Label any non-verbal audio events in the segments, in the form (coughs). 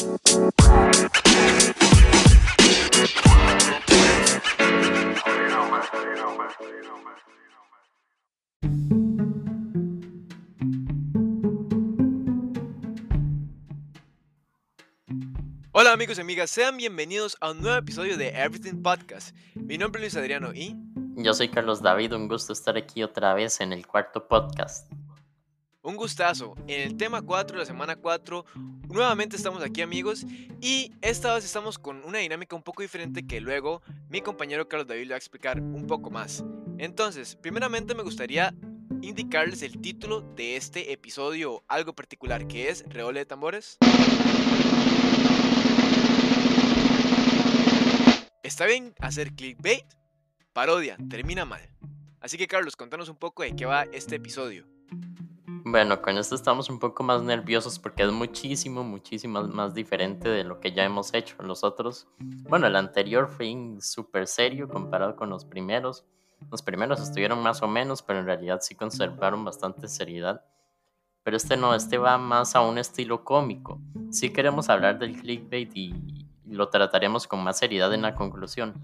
Hola amigos y amigas, sean bienvenidos a un nuevo episodio de Everything Podcast. Mi nombre es Luis Adriano y... Yo soy Carlos David, un gusto estar aquí otra vez en el cuarto podcast. Un gustazo. En el tema 4, la semana 4, nuevamente estamos aquí amigos y esta vez estamos con una dinámica un poco diferente que luego mi compañero Carlos David le va a explicar un poco más. Entonces, primeramente me gustaría indicarles el título de este episodio algo particular que es Reole de Tambores. ¿Está bien hacer clickbait? Parodia, termina mal. Así que Carlos, contanos un poco de qué va este episodio. Bueno, con esto estamos un poco más nerviosos porque es muchísimo, muchísimo más diferente de lo que ya hemos hecho. Los otros, bueno, el anterior fue súper serio comparado con los primeros. Los primeros estuvieron más o menos, pero en realidad sí conservaron bastante seriedad. Pero este no, este va más a un estilo cómico. Sí queremos hablar del clickbait y lo trataremos con más seriedad en la conclusión.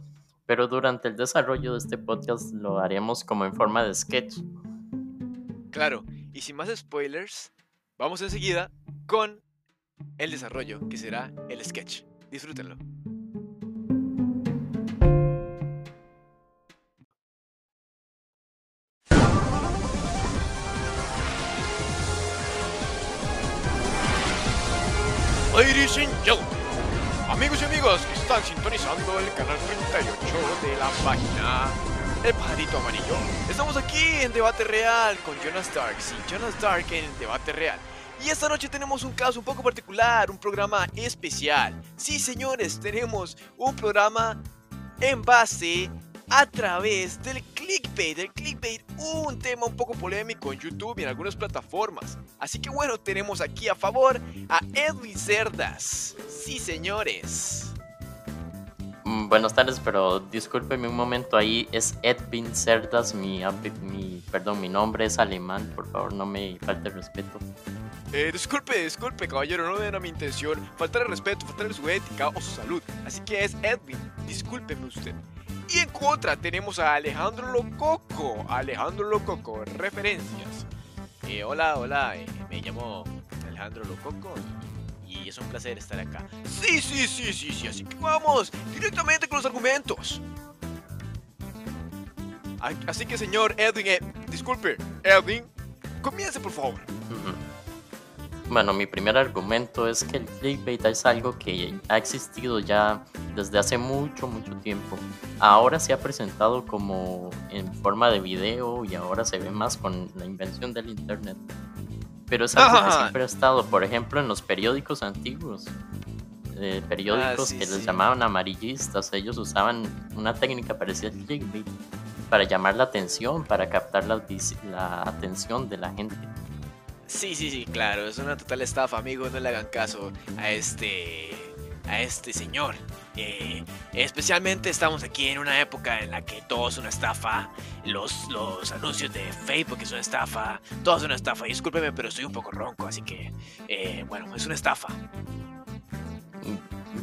Pero durante el desarrollo de este podcast lo haremos como en forma de sketch. Claro, y sin más spoilers, vamos enseguida con el desarrollo, que será el sketch. Disfrútenlo. Ladies and gentlemen, amigos y amigas que están sintonizando el canal 38 de la página El Pajarito Amarillo, estamos aquí en Debate Real con Jonas Dark, sí, Jonas Dark en Debate Real. Y esta noche tenemos un caso un poco particular, un programa especial. Sí, señores, tenemos un programa en base a través del clickbait. El clickbait, un tema un poco polémico en YouTube y en algunas plataformas. Así que bueno, tenemos aquí a favor a Edwin Cerdas. Sí, señores. Mm, Buenas tardes, pero discúlpeme un momento ahí. Es Edwin Cerdas, mi, mi, perdón, mi nombre es alemán. Por favor, no me falte respeto. Eh, disculpe, disculpe, caballero, no era mi intención faltar el respeto, faltarle su ética o su salud. Así que es Edwin, discúlpeme usted. Y en contra tenemos a Alejandro Lococo. Alejandro Lococo, referencias. Eh, hola, hola, eh, me llamo Alejandro Lococo es un placer estar acá. Sí, sí, sí, sí, sí, así que vamos directamente con los argumentos. Así que señor Edwin, eh, disculpe, Edwin, comience por favor. Bueno, mi primer argumento es que el clickbait es algo que ha existido ya desde hace mucho, mucho tiempo. Ahora se ha presentado como en forma de video y ahora se ve más con la invención del internet. Pero es algo que siempre ha estado, por ejemplo, en los periódicos antiguos. eh, periódicos Ah, sí, que les llamaban amarillistas, ellos usaban una técnica parecida al clickbait para llamar la atención, para captar la, atención de la gente. Sí, sí, sí, claro, es una total estafa, amigos, no le hagan caso a este a este señor. Eh, especialmente estamos aquí en una época en la que todo es una estafa, los, los anuncios de Facebook es una estafa, todo es una estafa. Discúlpeme, pero estoy un poco ronco, así que, eh, bueno, es una estafa.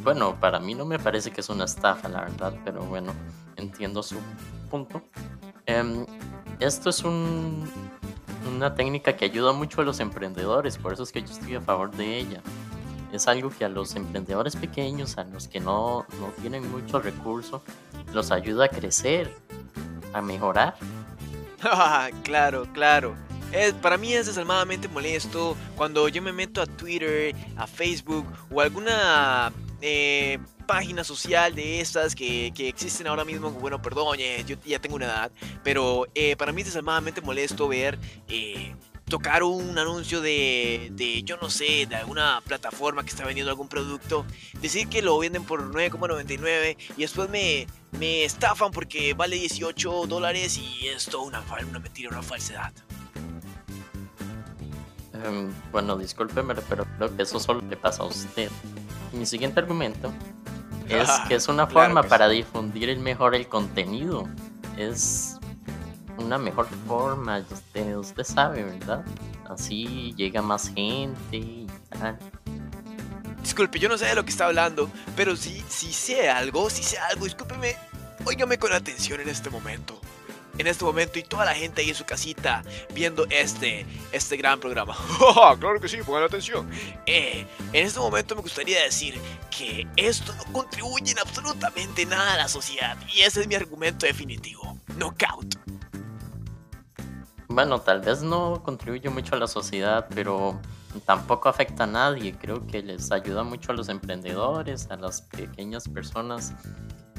Bueno, para mí no me parece que es una estafa, la verdad, pero bueno, entiendo su punto. Em, esto es un- una técnica que ayuda mucho a los emprendedores, por eso es que yo estoy a favor de ella. Es algo que a los emprendedores pequeños, a los que no, no tienen mucho recurso, los ayuda a crecer, a mejorar. (laughs) claro, claro. Para mí es desalmadamente molesto cuando yo me meto a Twitter, a Facebook o alguna eh, página social de estas que, que existen ahora mismo. Bueno, perdón, eh, yo ya tengo una edad, pero eh, para mí es desalmadamente molesto ver eh, tocar un anuncio de, de, yo no sé, de alguna plataforma que está vendiendo algún producto, decir que lo venden por 9,99 y después me, me estafan porque vale 18 dólares y es toda una, una mentira, una falsedad. Em, bueno, discúlpeme, pero creo que eso solo le pasa a usted. Mi siguiente argumento es que es una Claro forma para difundir el mejor el contenido. Es una mejor forma, usted, usted sabe, ¿verdad? Así llega más gente y tal. disculpe, yo no sé de lo que está hablando, pero si, si sé algo, si sé algo, discúlpeme, óigame con atención en este momento. En este momento y toda la gente ahí en su casita viendo este, este gran programa. (laughs) (laughs) claro que sí, pongan atención. Eh, en este momento me gustaría decir que esto no contribuye en absolutamente nada a la sociedad y ese es mi argumento definitivo. Knockout. Bueno, tal vez no contribuye mucho a la sociedad, pero tampoco afecta a nadie. Creo que les ayuda mucho a los emprendedores, a las pequeñas personas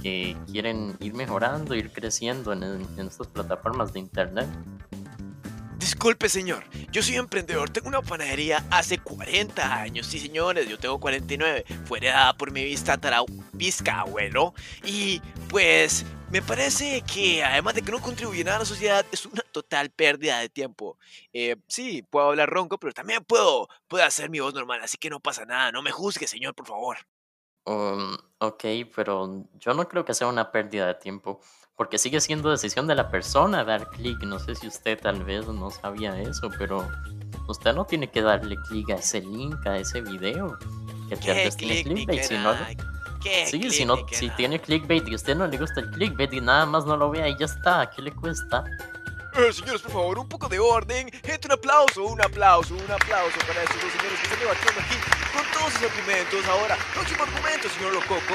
que quieren ir mejorando, ir creciendo en, estas plataformas de internet. Disculpe, señor. Yo soy emprendedor. Tengo una panadería hace 40 años. Sí, señores, yo tengo 49. Fue heredada por mi bisabuelo. Y pues me parece que además de que no contribuye nada a la sociedad, es una total pérdida de tiempo. Eh, sí, puedo hablar ronco, pero también puedo, puedo hacer mi voz normal, así que no pasa nada. No me juzgue, señor, por favor. Um, ok, pero yo no creo que sea una pérdida de tiempo, porque sigue siendo decisión de la persona dar clic. No sé si usted tal vez no sabía eso, pero usted no tiene que darle clic a ese link, a ese video. Que tal vez tiene clickbait, si no, sí, si, no, si tiene clickbait y a usted no le gusta el clickbait y nada más no lo vea y ya está, ¿qué le cuesta? Eh, señores, por favor, un poco de orden. Gente, un aplauso, un aplauso, un aplauso para estos dos señores que están debatiendo aquí con todos sus argumentos. Ahora, próximo argumento, señor Lococo.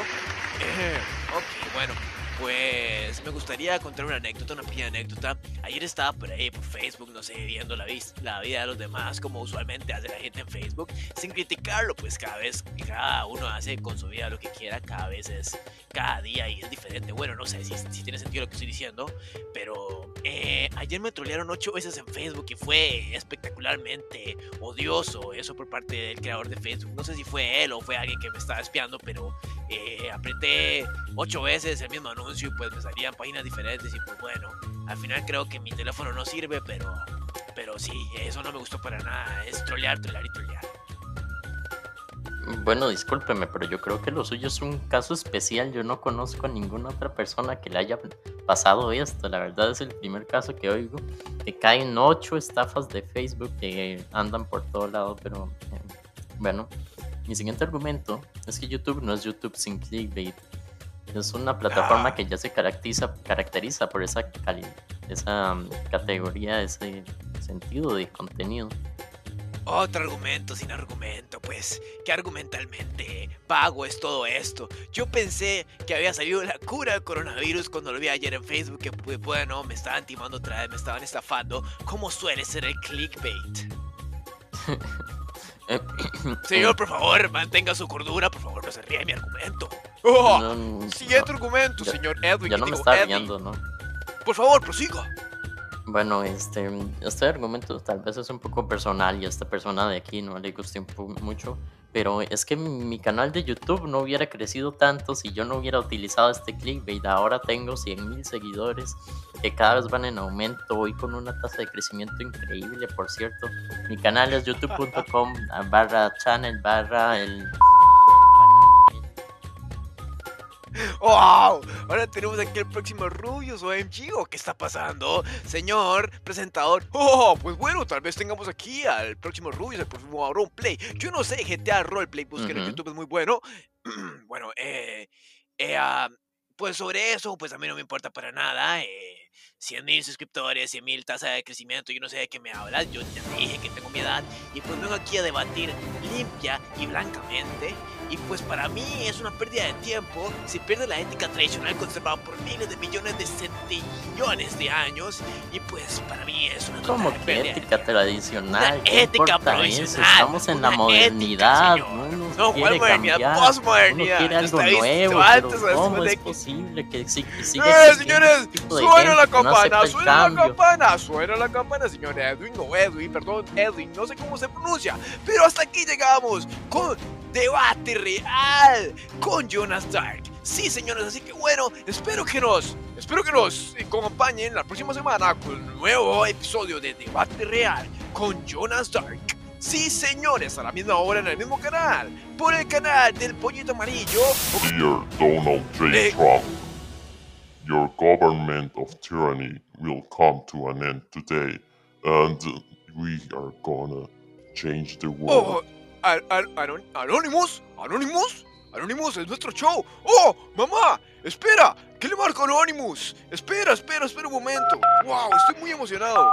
Eh, ok, bueno. Pues me gustaría contar una anécdota, una pequeña anécdota. Ayer estaba por ahí, por Facebook, no sé, viendo la, la vida de los demás, como usualmente hace la gente en Facebook, sin criticarlo, pues cada vez, cada uno hace con su vida lo que quiera, cada vez es, cada día y es diferente. Bueno, no sé si, si tiene sentido lo que estoy diciendo, pero eh, ayer me trolearon ocho veces en Facebook y fue espectacularmente odioso eso por parte del creador de Facebook. No sé si fue él o fue alguien que me estaba espiando, pero eh, apreté ocho veces el mismo anuncio y pues me salían páginas diferentes y pues bueno, al final creo que mi teléfono no sirve, pero, pero sí, eso no me gustó para nada, es trolear, trolear y trolear. Bueno, discúlpeme, pero yo creo que lo suyo es un caso especial. Yo no conozco a ninguna otra persona que le haya pasado esto. La verdad es el primer caso que oigo. Que caen ocho estafas de Facebook que andan por todo lado. Pero eh, bueno, mi siguiente argumento es que YouTube no es YouTube sin clickbait. Es una plataforma ah. que ya se caracteriza, caracteriza por esa, esa mm, categoría, ese sentido de contenido. Otro argumento sin argumento, pues, que argumentalmente pago es todo esto. Yo pensé que había salido la cura del coronavirus cuando lo vi ayer en Facebook, que pues, bueno, me estaban timando otra vez, me estaban estafando, como suele ser el clickbait. (laughs) (coughs) Señor, por favor, mantenga su cordura, por favor, no se ría de mi argumento. Oh, siguiente argumento, señor Edwin. Ya no me está riendo, ¿no? Por favor, prosiga. Bueno, este, este argumento tal vez es un poco personal y a esta persona de aquí no le guste mucho, pero es que mi canal de YouTube no hubiera crecido tanto si yo no hubiera utilizado este clickbait. Ahora tengo 100.000 seguidores que cada vez van en aumento, hoy con una tasa de crecimiento increíble, por cierto. Mi canal es youtube.com barra channel barra el ¡Wow! Ahora tenemos aquí el próximo Rubius OMG. ¿O qué está pasando? Señor presentador. ¡Oh! Pues bueno, tal vez tengamos aquí al próximo Rubius, el próximo Roleplay. Yo no sé, GTA Roleplay, busquen en YouTube, es muy bueno. (clears throat) bueno, eh, eh ah, pues sobre eso, pues a mí no me importa para nada. Eh, 100 mil suscriptores, 100 mil tasa de crecimiento, yo no sé de qué me hablas, yo te dije que tengo mi edad y pues vengo aquí a debatir limpia y blancamente y pues para mí es una pérdida de tiempo si pierde la ética tradicional conservada por miles de millones de centillones de años. Y pues para mí es una ¿Cómo que ética tradicional? ética tradicional. Estamos en la modernidad. no, no ¿cuál modernidad? Postmodernidad. quiere algo nuevo. Pero ¿Cómo es posible que siga ¡Eh, señores! ¡Suena la campana! ¡Suena la campana! ¡Suena la campana, señor Edwin! No, Edwin, perdón, Edwin. No sé cómo se pronuncia. Pero hasta aquí llegamos con debate real con Jonas Dark. Sí, señores, así que bueno, espero que nos, espero que nos acompañen la próxima semana con un nuevo episodio de Debate Real con Jonas Dark. Sí, señores, a la misma hora en el mismo canal, por el canal del Pollito Amarillo. Dear Donald J. Eh. Trump, your government of tyranny will come to an end today, and we are gonna change the world. Oh, anon- Anonymous, Anonymous, Anonymous, es nuestro show. ¡Oh, mamá! ¡Espera! ¿Qué le marco Anonymous? Espera, espera, espera un momento. ¡Wow! Estoy muy emocionado.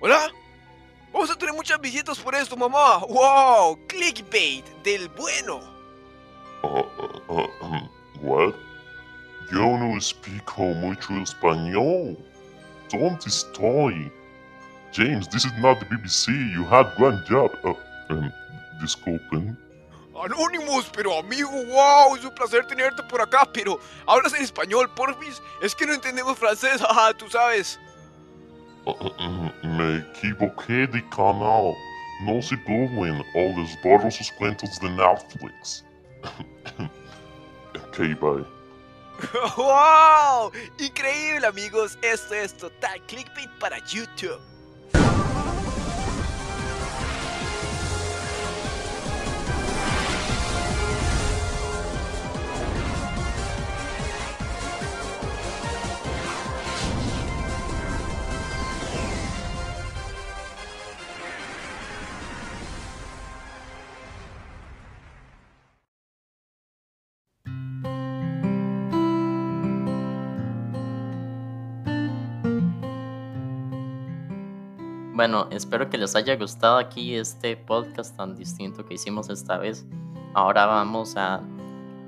¿Hola? Vamos a tener muchas visitas por esto, mamá. ¡Wow! Clickbait del bueno. Uh, uh, uh, what? Yo no explico mucho español. Don't estoy. James, this is not the BBC. You had one job. Uh, um, disculpen. Anonymous, pero amigo, wow, es un placer tenerte por acá, pero hablas en español, porfis. Es que no entendemos francés, (laughs) ajá, tú sabes. Me equivoqué de canal. No se burlen o les borro sus cuentos de Netflix. (coughs) ok, bye. (laughs) ¡Wow! Increíble, amigos. Esto es total clickbait para YouTube. Bueno, espero que les haya gustado aquí este podcast tan distinto que hicimos esta vez. Ahora vamos a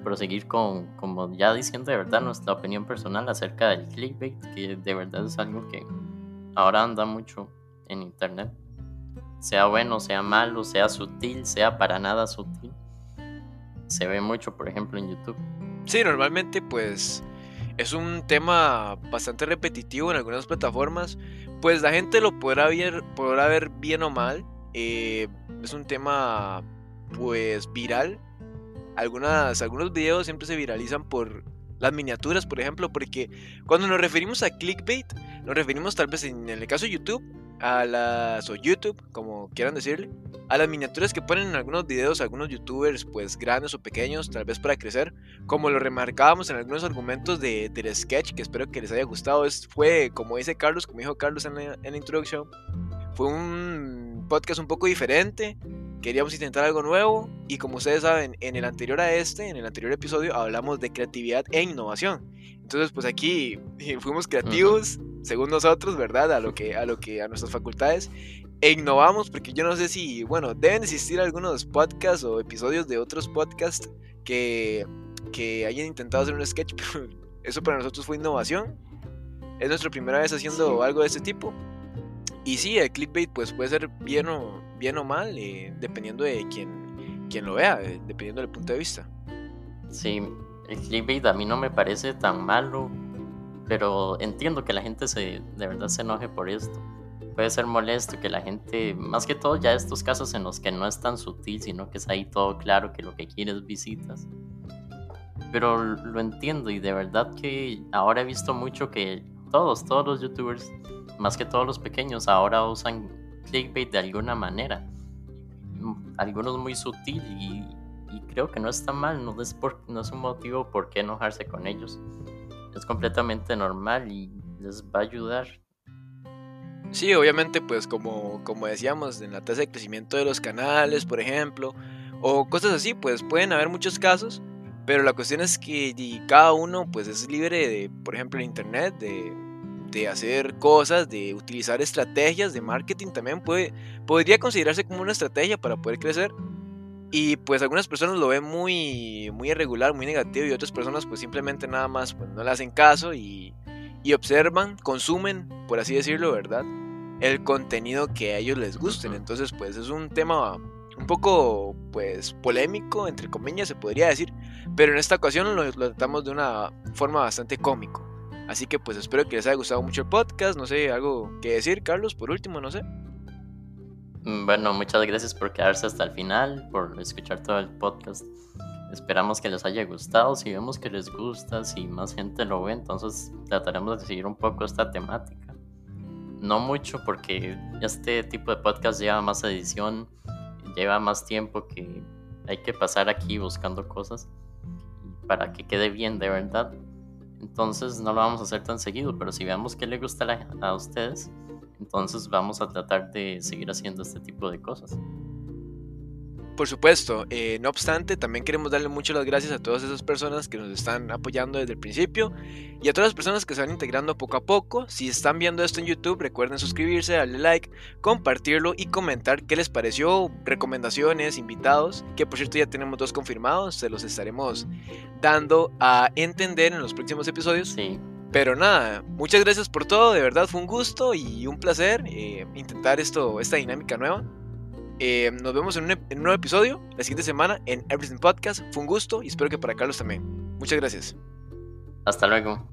proseguir con, como ya diciendo de verdad, nuestra opinión personal acerca del clickbait, que de verdad es algo que ahora anda mucho en internet. Sea bueno, sea malo, sea sutil, sea para nada sutil. Se ve mucho, por ejemplo, en YouTube. Sí, normalmente pues es un tema bastante repetitivo en algunas plataformas. Pues la gente lo podrá ver, podrá ver bien o mal. eh, es un tema pues viral. Algunas, algunos videos siempre se viralizan por las miniaturas, por ejemplo, porque cuando nos referimos a clickbait, nos referimos tal vez en el caso de YouTube a las o YouTube, como quieran decirle, a las miniaturas que ponen en algunos videos algunos youtubers pues grandes o pequeños, tal vez para crecer, como lo remarcábamos en algunos argumentos de, del sketch, que espero que les haya gustado, es, fue como dice Carlos, como dijo Carlos en la, en la introducción, fue un podcast un poco diferente, queríamos intentar algo nuevo y como ustedes saben, en el anterior a este, en el anterior episodio hablamos de creatividad e innovación. Entonces, pues aquí eh, fuimos creativos, según nosotros, ¿verdad? A lo que a lo que a nuestras facultades e innovamos porque yo no sé si, bueno, deben existir algunos podcasts o episodios de otros podcasts que que hayan intentado hacer un sketch, (laughs) pero eso para nosotros fue innovación. Es nuestra primera vez haciendo algo de este tipo. Y sí, el clickbait pues puede ser bien o, bien o mal, eh, dependiendo de quien, quien lo vea, eh, dependiendo del punto de vista. Sí, el clickbait a mí no me parece tan malo, pero entiendo que la gente se, de verdad se enoje por esto. Puede ser molesto que la gente, más que todo ya estos casos en los que no es tan sutil, sino que es ahí todo claro que lo que quiere es visitas. Pero lo entiendo y de verdad que ahora he visto mucho que todos, todos los youtubers, más que todos los pequeños, ahora usan clickbait de alguna manera. Algunos muy sutil y, y creo que no está mal, no es, por- no es un motivo por qué enojarse con ellos. Es completamente normal y les va a ayudar. Sí, obviamente, pues como, como decíamos, en la tasa de crecimiento de los canales, por ejemplo, o cosas así, pues pueden haber muchos casos, pero la cuestión es que cada uno pues es libre de, por ejemplo, en internet, de, de hacer cosas, de utilizar estrategias de marketing también puede, podría considerarse como una estrategia para poder crecer. Y pues algunas personas lo ven muy, muy irregular, muy negativo y otras personas pues simplemente nada más pues, no le hacen caso y, y observan, consumen, por así decirlo, ¿verdad? El contenido que a ellos les gusten. Entonces pues es un tema un poco pues polémico, entre comillas se podría decir, pero en esta ocasión lo, lo tratamos de una forma bastante cómico. Así que pues espero que les haya gustado mucho el podcast, no sé, algo que decir, Carlos, por último, no sé. Mm, Bueno, muchas gracias por quedarse hasta el final, por escuchar todo el podcast. Esperamos que les haya gustado. Si vemos que les gusta, si más gente lo ve, entonces trataremos de seguir un poco esta temática. No mucho porque este tipo de podcast lleva más edición, lleva más tiempo que hay que pasar aquí buscando cosas para que quede bien de verdad. Entonces no lo vamos a hacer tan seguido, pero si vemos que le gusta a ustedes, entonces vamos a tratar de seguir haciendo este tipo de cosas. Por supuesto, eh, no obstante, también queremos darle muchas las gracias a todas esas personas que nos están apoyando desde el principio y a todas las personas que se van integrando poco a poco. Si están viendo esto en YouTube, recuerden suscribirse, darle like, compartirlo y comentar qué les pareció, recomendaciones, invitados, que por cierto ya tenemos dos confirmados, se los estaremos dando a entender en los próximos episodios. Sí. Pero nada, muchas gracias por todo, de verdad fue un gusto y un placer eh, intentar esto, esta dinámica nueva. Eh, nos vemos en un, nuevo episodio la siguiente semana en Everything Podcast. Fue un gusto y espero que para Carlos también. Muchas gracias. Hasta luego.